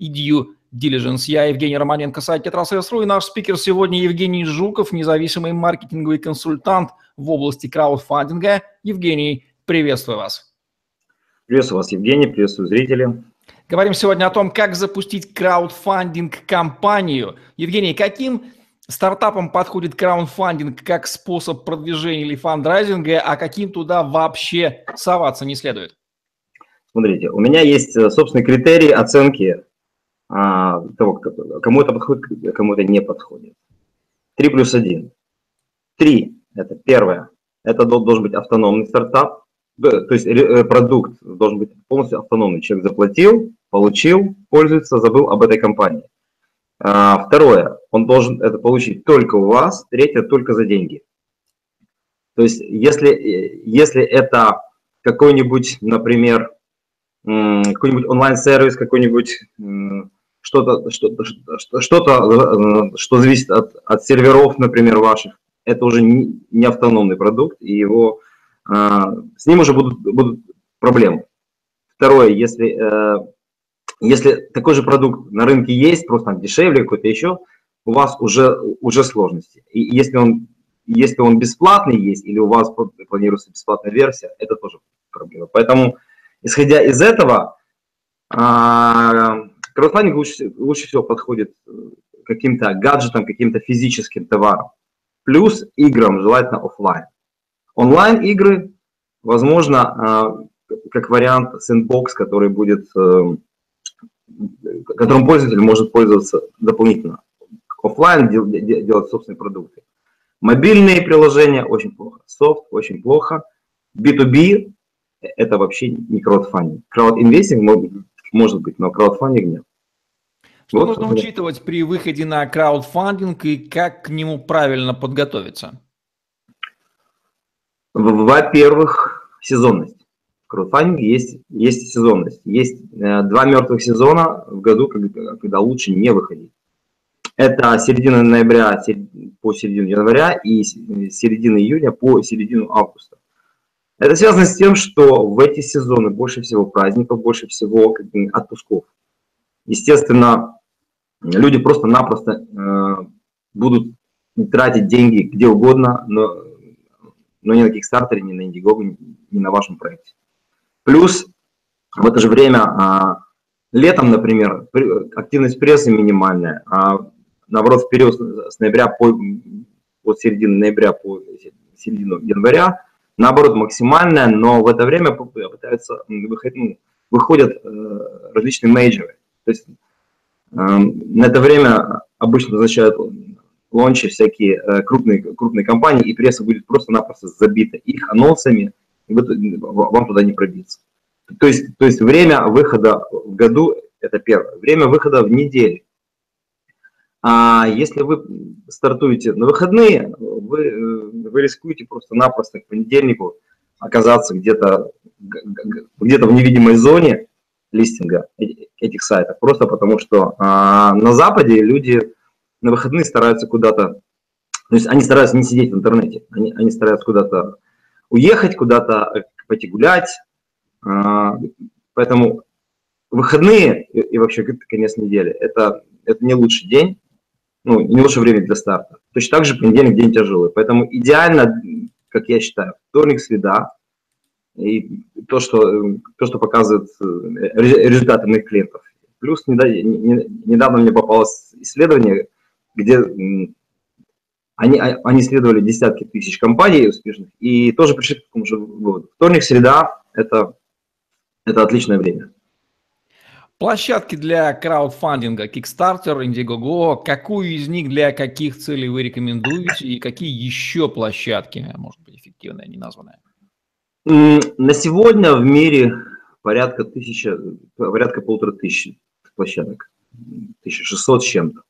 и due diligence. Я Евгений Романенко, сайт Тетрасс.ру и наш спикер сегодня Евгений Жуков, независимый маркетинговый консультант в области краудфандинга. Евгений, приветствую вас. Приветствую вас, Евгений, приветствую зрители. Говорим сегодня о том, как запустить краудфандинг-компанию. Евгений, каким стартапам подходит краудфандинг как способ продвижения или фандрайзинга, а каким туда вообще соваться не следует? Смотрите, у меня есть э, собственный критерий оценки а, того, кому это подходит, кому это не подходит. 3 плюс 1. 3 – это первое. Это должен быть автономный стартап, то есть э, продукт должен быть полностью автономный. Человек заплатил, получил, пользуется, забыл об этой компании. А, второе, он должен это получить только у вас. Третье, только за деньги. То есть если, э, если это какой-нибудь, например, какой-нибудь онлайн-сервис, какой-нибудь что-то, что-то, что-то, что зависит от, от серверов, например, ваших, это уже не, автономный продукт, и его, а, с ним уже будут, будут проблемы. Второе, если, э, если такой же продукт на рынке есть, просто там дешевле какой-то еще, у вас уже, уже сложности. И если он, если он бесплатный есть, или у вас планируется бесплатная версия, это тоже проблема. Поэтому, исходя из этого, а, Краудфандинг лучше, лучше всего подходит э, каким-то гаджетам, каким-то физическим товарам. Плюс играм, желательно офлайн. Онлайн игры, возможно, э, как вариант sandbox, который будет, э, которым пользователь может пользоваться дополнительно. Офлайн делать собственные продукты. Мобильные приложения очень плохо. Софт очень плохо. B2B это вообще не краудфандинг. Краудинвестинг может быть, но краудфандинг нет. Что вот, нужно вот. учитывать при выходе на краудфандинг и как к нему правильно подготовиться? Во-первых, сезонность. В краудфандинге есть, есть сезонность. Есть э, два мертвых сезона в году, когда, когда лучше не выходить. Это середина ноября по середину января и середина июня по середину августа. Это связано с тем, что в эти сезоны больше всего праздников, больше всего отпусков. Естественно, люди просто-напросто э, будут тратить деньги где угодно, но, но ни на Kickstarter, ни на Indiegogo, ни на вашем проекте. Плюс в это же время а, летом, например, активность прессы минимальная, а наоборот, в период с ноября по, от середины ноября по середину января наоборот, максимальная, но в это время пытаются выходить, ну, выходят э, различные мейджоры. То есть на это время обычно назначают лончи всякие э, крупные, крупные компании, и пресса будет просто-напросто забита их анонсами, и вы, вам туда не пробиться. То есть, то есть время выхода в году – это первое. Время выхода в неделю а если вы стартуете на выходные, вы, э, вы рискуете просто-напросто к понедельнику оказаться где-то где в невидимой зоне листинга этих сайтов. Просто потому что а, на Западе люди на выходные стараются куда-то, то есть они стараются не сидеть в интернете, они, они стараются куда-то уехать, куда-то э, пойти гулять. А, поэтому выходные и, и вообще конец недели это, это не лучший день ну, не лучшее время для старта. Точно так же понедельник день тяжелый. Поэтому идеально, как я считаю, вторник, среда, и то, что, то, что показывает э, результаты моих клиентов. Плюс недавно мне попалось исследование, где они, а, они исследовали десятки тысяч компаний успешных и тоже пришли к такому же выводу. Вторник, среда – это, это отличное время. Площадки для краудфандинга Kickstarter, Indiegogo, какую из них для каких целей вы рекомендуете и какие еще площадки, может быть, эффективные, не названные? На сегодня в мире порядка тысяча, порядка полутора тысяч площадок, 1600 с чем-то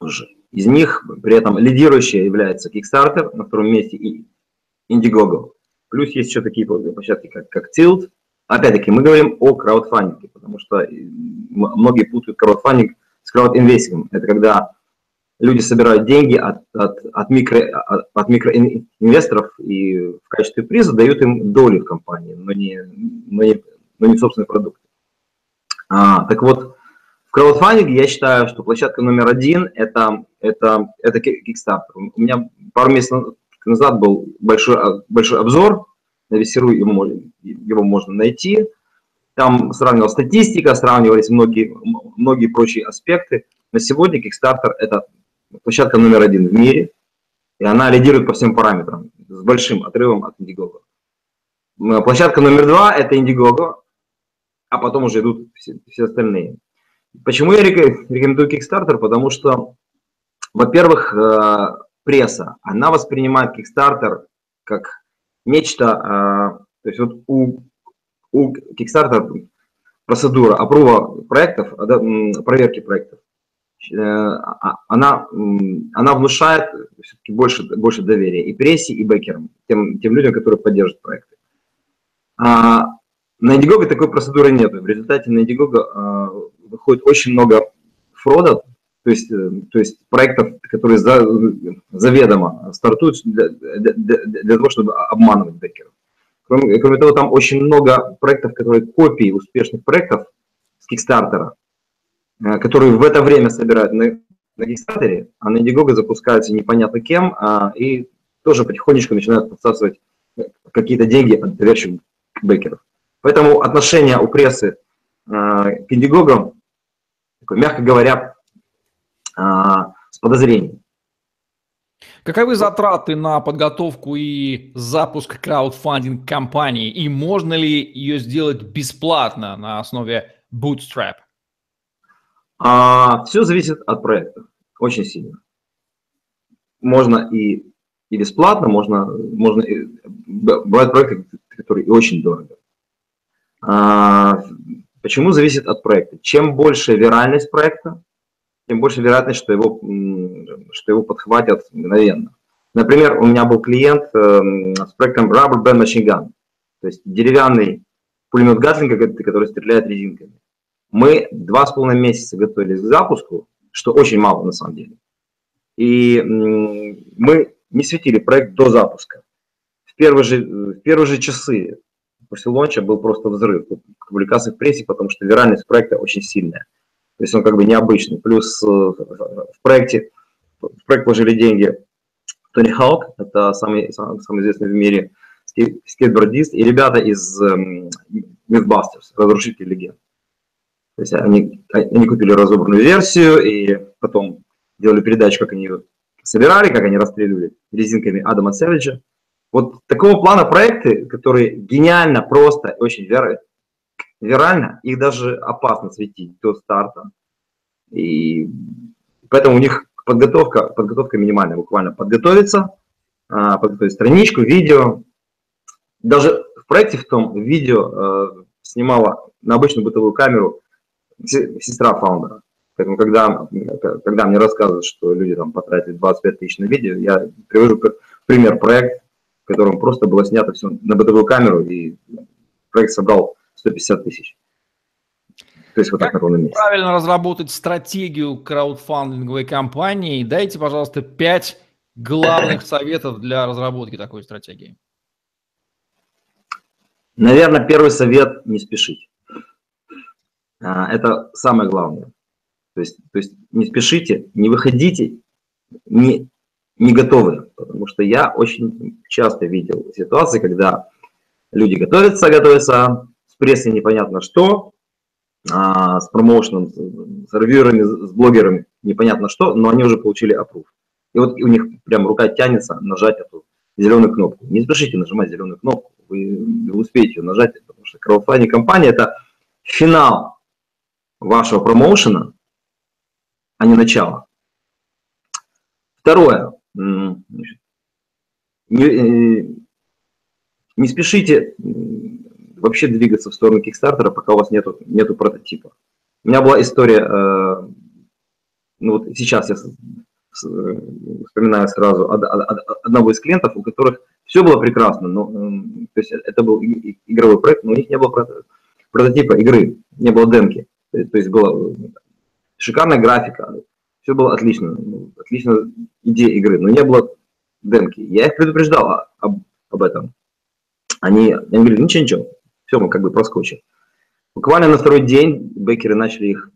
уже. Из них при этом лидирующая является Kickstarter, на втором месте и Indiegogo. Плюс есть еще такие площадки, как, как Tilt. Опять-таки, мы говорим о краудфандинге, потому что многие путают краудфандинг с краудинвестингом. Это когда люди собирают деньги от, от, от, микро, от, от микроинвесторов и в качестве приза дают им доли в компании, но не, но не, но не собственный продукт. А, так вот, в краудфандинге я считаю, что площадка номер один это, это, это Kickstarter. У меня пару месяцев назад был большой, большой обзор на Весеру, его, его можно найти. Там сравнивалась статистика, сравнивались многие, многие прочие аспекты. На сегодня Kickstarter – это площадка номер один в мире, и она лидирует по всем параметрам, с большим отрывом от Indiegogo. Площадка номер два – это Indiegogo, а потом уже идут все, все остальные. Почему я рекомендую Kickstarter? Потому что, во-первых, э, пресса, она воспринимает Kickstarter как нечто, э, то есть вот у, у Kickstarter процедура опрува проектов, проверки проектов, э, она, она внушает все-таки больше, больше доверия и прессе, и бэкерам, тем, тем людям, которые поддерживают проекты. А на Indiegogo такой процедуры нет. В результате на Indiegogo выходит очень много фрода, то есть, э, то есть проектов, которые за, заведомо стартуют для, для, для того, чтобы обманывать бекеров. Кроме, кроме того, там очень много проектов, которые копии успешных проектов с э, которые в это время собирают на, на Kickstarter, а на Indiegogo запускаются непонятно кем, а, и тоже потихонечку начинают подсасывать какие-то деньги от доверчивых бекеров. Поэтому отношение у прессы э, к Indiegogo такой, мягко говоря, а, с подозрением. Каковы затраты на подготовку и запуск краудфандинг компании? И можно ли ее сделать бесплатно на основе Bootstrap? А, все зависит от проекта, очень сильно. Можно и, и бесплатно, можно, можно и, бывают проекты, которые и очень дорого. А, Почему зависит от проекта? Чем больше виральность проекта, тем больше вероятность, что его, что его подхватят мгновенно. Например, у меня был клиент э, с проектом Rubber Band Machine Gun, то есть деревянный пулемет Гатлинга, который стреляет резинками. Мы два с половиной месяца готовились к запуску, что очень мало на самом деле. И мы не светили проект до запуска. В первые же, в первые же часы после лонча был просто взрыв публикаций в прессе, потому что виральность проекта очень сильная. То есть он как бы необычный. Плюс э, в проекте, в проект вложили деньги Тони Хаук, это самый, самый, известный в мире скейтбордист, и ребята из um, Mythbusters, Разрушители легенд. То есть они, они купили разобранную версию, и потом делали передачу, как они ее собирали, как они расстреливали резинками Адама Сэвиджа. Вот такого плана проекты, которые гениально, просто, очень вер... вирально, их даже опасно светить до старта. И поэтому у них подготовка, подготовка минимальная, буквально подготовиться, а, подготовить страничку, видео. Даже в проекте в том видео э, снимала на обычную бытовую камеру сестра фаундера. Поэтому, когда, когда мне рассказывают, что люди там потратили 25 тысяч на видео, я привожу пример проект, в котором просто было снято все на бытовую камеру, и проект собрал 150 тысяч. То есть вот как так на ровном месте. правильно разработать стратегию краудфандинговой компании? Дайте, пожалуйста, пять главных советов для разработки такой стратегии. Наверное, первый совет – не спешить. А, это самое главное. То есть, то есть не спешите, не выходите, не, не готовы, потому что я очень часто видел ситуации, когда люди готовятся, готовятся, с прессой непонятно что, а, с промоушеном, с ревьюерами, с блогерами непонятно что, но они уже получили аппрув. И вот у них прям рука тянется нажать эту зеленую кнопку. Не спешите нажимать зеленую кнопку, вы, успеете ее нажать, потому что краудфандинг компания – это финал вашего промоушена, а не начало. Второе. Не, э, не спешите вообще двигаться в сторону Кикстартера, пока у вас нету, нету прототипа. У меня была история, э, ну вот сейчас я вспоминаю сразу одного из клиентов, у которых Все было прекрасно, но эм, то есть это был игровой проект, но у них не было прототипа игры, не было демки. То есть была шикарная графика, все было отлично, ну, отличная идея игры, но не было демки. Я их предупреждал об, об этом. Они, они говорили, ничего, ничего, все, мы как бы проскочим. Буквально на второй день бекеры начали их,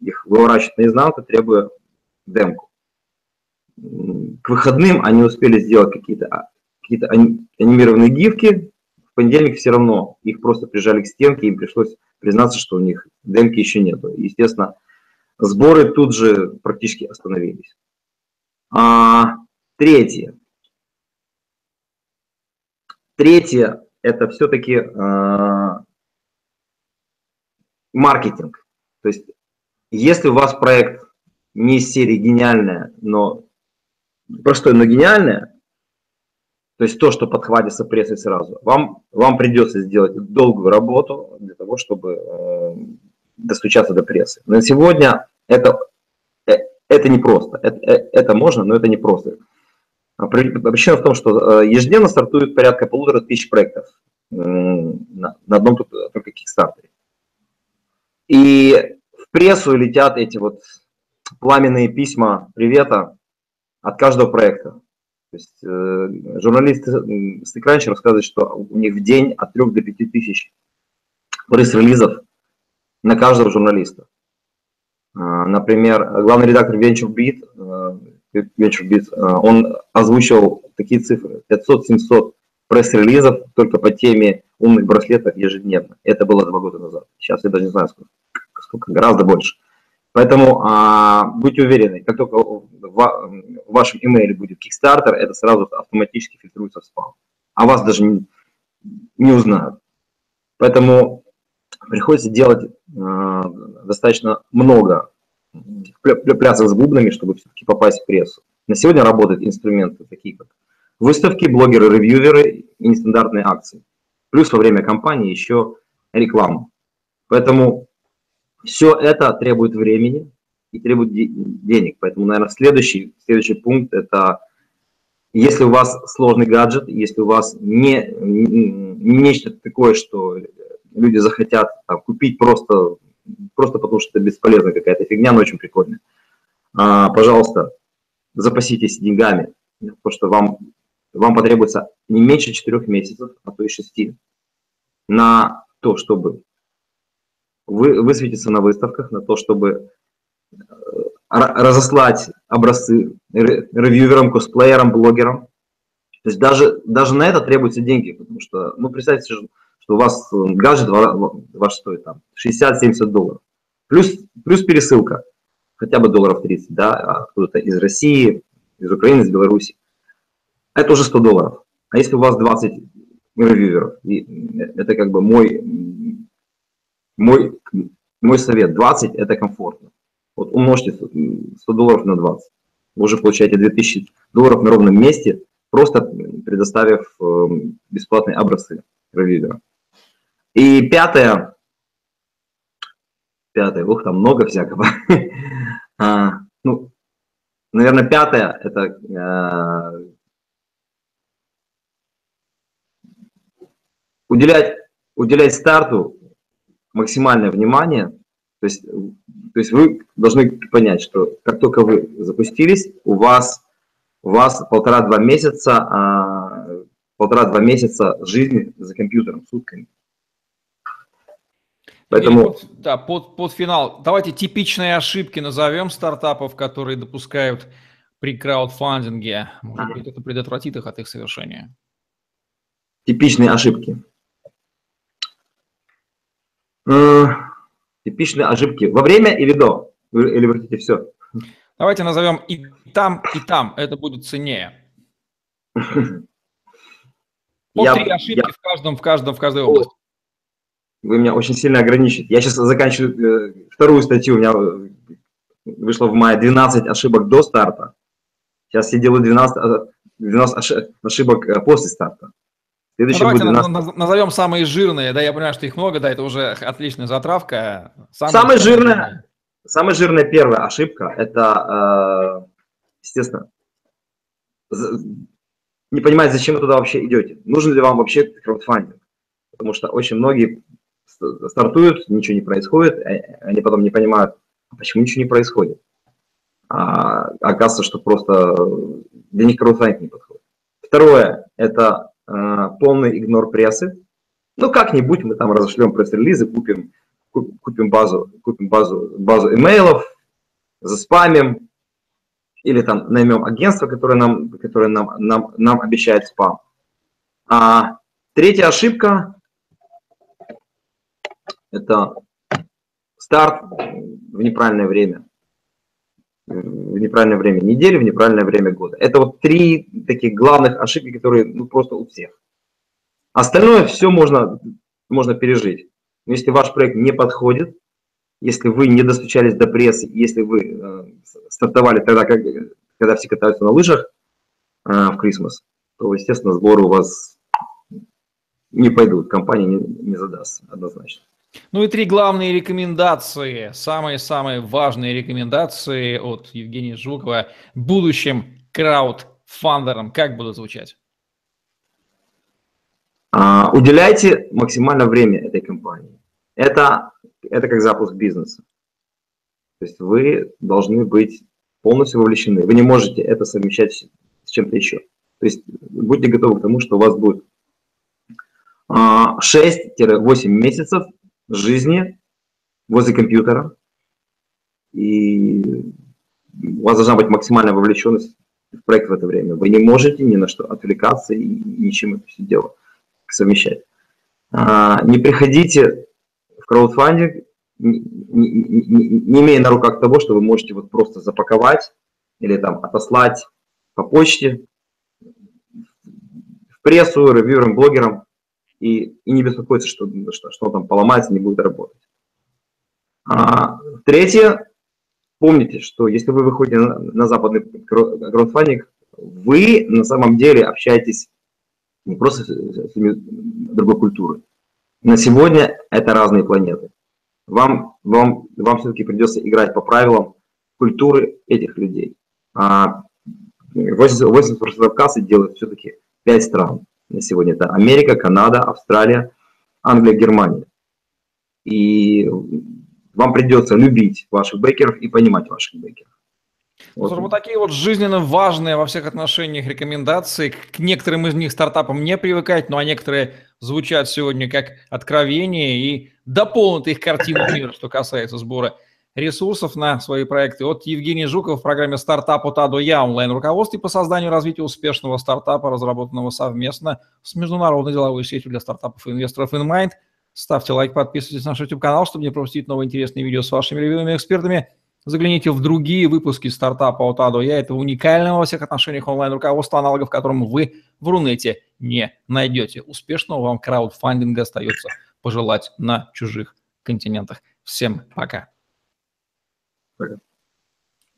их выворачивать наизнанку, требуя демку к выходным они успели сделать какие-то а, какие анимированные гифки, в понедельник все равно их просто прижали к стенке, им пришлось признаться, что у них демки еще нету. Естественно, сборы тут же практически остановились. А, третье. Третье – это все-таки а, маркетинг. То есть, если у вас проект не из серии гениальная, но простое, но гениальное, то есть то, что подхватится прессой сразу, вам, вам придется сделать долгую работу для того, чтобы э, достучаться до прессы. На сегодня это, э, это непросто. Это, э, это можно, но это непросто. А причина в том, что э, ежедневно стартует порядка полутора тысяч проектов на, на одном только Kickstarter. И в прессу летят эти вот пламенные письма привета от каждого проекта. То есть э, журналисты с раньше рассказывают, что у них в день от 3 до 5 тысяч пресс-релизов на каждого журналиста. Э, например, главный редактор VentureBeat, э, VentureBeat э, он озвучивал такие цифры, 500-700 пресс-релизов только по теме умных браслетов ежедневно. Это было два года назад. Сейчас я даже не знаю, сколько, сколько гораздо больше. Поэтому а, будьте уверены, как только в, вашем имейле будет Kickstarter, это сразу автоматически фильтруется в спам. А вас даже не, не узнают. Поэтому приходится делать а, достаточно много плясов с бубнами, чтобы все-таки попасть в прессу. На сегодня работают инструменты, такие как выставки, блогеры, ревьюверы и нестандартные акции. Плюс во время кампании еще реклама. Поэтому все это требует времени и требует денег. Поэтому, наверное, следующий, следующий пункт – это если у вас сложный гаджет, если у вас не, не нечто такое, что люди захотят там, купить просто, просто потому, что это бесполезная какая-то фигня, но очень прикольная, а, пожалуйста, запаситесь деньгами, потому что вам, вам потребуется не меньше 4 месяцев, а то и 6 на то, чтобы вы, высветиться на выставках, на то, чтобы э, разослать образцы ревьюверам, косплеерам, блогерам. То есть даже, даже на это требуются деньги, потому что, ну, представьте, что у вас гаджет ваш стоит там 60-70 долларов. Плюс, плюс пересылка, хотя бы долларов 30, да, а кто-то из России, из Украины, из Беларуси. Это уже 100 долларов. А если у вас 20 ревьюверов, и это как бы мой мой, мой совет, 20 это комфортно. Вот умножьте 100 долларов на 20. Вы уже получаете 2000 долларов на ровном месте, просто предоставив эм, бесплатные образцы ревьюера. И пятое, пятое, ух, там много всякого. а, ну, наверное, пятое, это э, уделять, уделять старту максимальное внимание. То есть, то есть вы должны понять, что как только вы запустились, у вас, у вас полтора-два месяца, а, полтора-два месяца жизни за компьютером, сутками. Поэтому... под, да, под, под финал. Давайте типичные ошибки назовем стартапов, которые допускают при краудфандинге. Может быть, это предотвратит их от их совершения. Типичные ошибки. Э, типичные ошибки. Во время или до? Или вы хотите все? Давайте назовем и там, и там. Это будет ценнее. По я, три ошибки я... в каждом, в каждом, в каждой области. Вы меня очень сильно ограничиваете. Я сейчас заканчиваю э, вторую статью. У меня э, вышло в мае 12 ошибок до старта. Сейчас я делаю 12, 12 ошибок после старта. Следующий ну, давайте будет назовем самые жирные, да, я понимаю, что их много, да, это уже отличная затравка. Самые, самая жирная, самая жирная первая ошибка, это, э, естественно, не понимает, зачем вы туда вообще идете. Нужен ли вам вообще краудфандинг? Потому что очень многие стартуют, ничего не происходит, э, они потом не понимают, почему ничего не происходит. А оказывается, что просто для них краудфандинг не подходит. Второе – это полный игнор прессы. Ну, как-нибудь мы там разошлем пресс-релизы, купим, купим базу, купим базу, базу имейлов, заспамим, или там наймем агентство, которое нам, которое нам, нам, нам обещает спам. А третья ошибка – это старт в неправильное время в неправильное время недели, в неправильное время года. Это вот три таких главных ошибки, которые ну, просто у всех. Остальное все можно, можно пережить. Но если ваш проект не подходит, если вы не достучались до прессы, если вы э, стартовали тогда, как, когда все катаются на лыжах э, в Крисмас, то, естественно, сборы у вас не пойдут, компания не, не задаст однозначно. Ну и три главные рекомендации, самые-самые важные рекомендации от Евгения Жукова будущим краудфандерам. Как будут звучать? А, уделяйте максимально время этой компании. Это, это как запуск бизнеса. То есть вы должны быть полностью вовлечены. Вы не можете это совмещать с чем-то еще. То есть будьте готовы к тому, что у вас будет 6-8 а, месяцев жизни возле компьютера. И у вас должна быть максимальная вовлеченность в проект в это время. Вы не можете ни на что отвлекаться и ничем это все дело совмещать. А, не приходите в краудфандинг, не, не, не, не имея на руках того, что вы можете вот просто запаковать или там отослать по почте в прессу, ревьюерам, блогерам и, и не беспокоиться, что, что, что там поломается, не будет работать. А, третье, помните, что если вы выходите на, на западный краудфандинг, вы на самом деле общаетесь не просто с, с другой культурой. На сегодня это разные планеты. Вам, вам, вам все-таки придется играть по правилам культуры этих людей. А 80%, 80% кассы делают все-таки 5 стран на сегодня. Это Америка, Канада, Австралия, Англия, Германия. И вам придется любить ваших бейкеров и понимать ваших бейкеров. Вот. вот такие вот жизненно важные во всех отношениях рекомендации. К некоторым из них стартапам не привыкать, ну а некоторые звучат сегодня как откровение и дополнят их картину мира, что касается сбора ресурсов на свои проекты. От Евгения Жукова в программе «Стартап от А до Я» онлайн-руководстве по созданию и развитию успешного стартапа, разработанного совместно с международной деловой сетью для стартапов и инвесторов InMind. Ставьте лайк, подписывайтесь на наш YouTube-канал, чтобы не пропустить новые интересные видео с вашими любимыми экспертами. Загляните в другие выпуски стартапа от А до Я. Это уникального во всех отношениях онлайн-руководства, аналогов которому вы в Рунете не найдете. Успешного вам краудфандинга остается пожелать на чужих континентах. Всем пока. Twitter.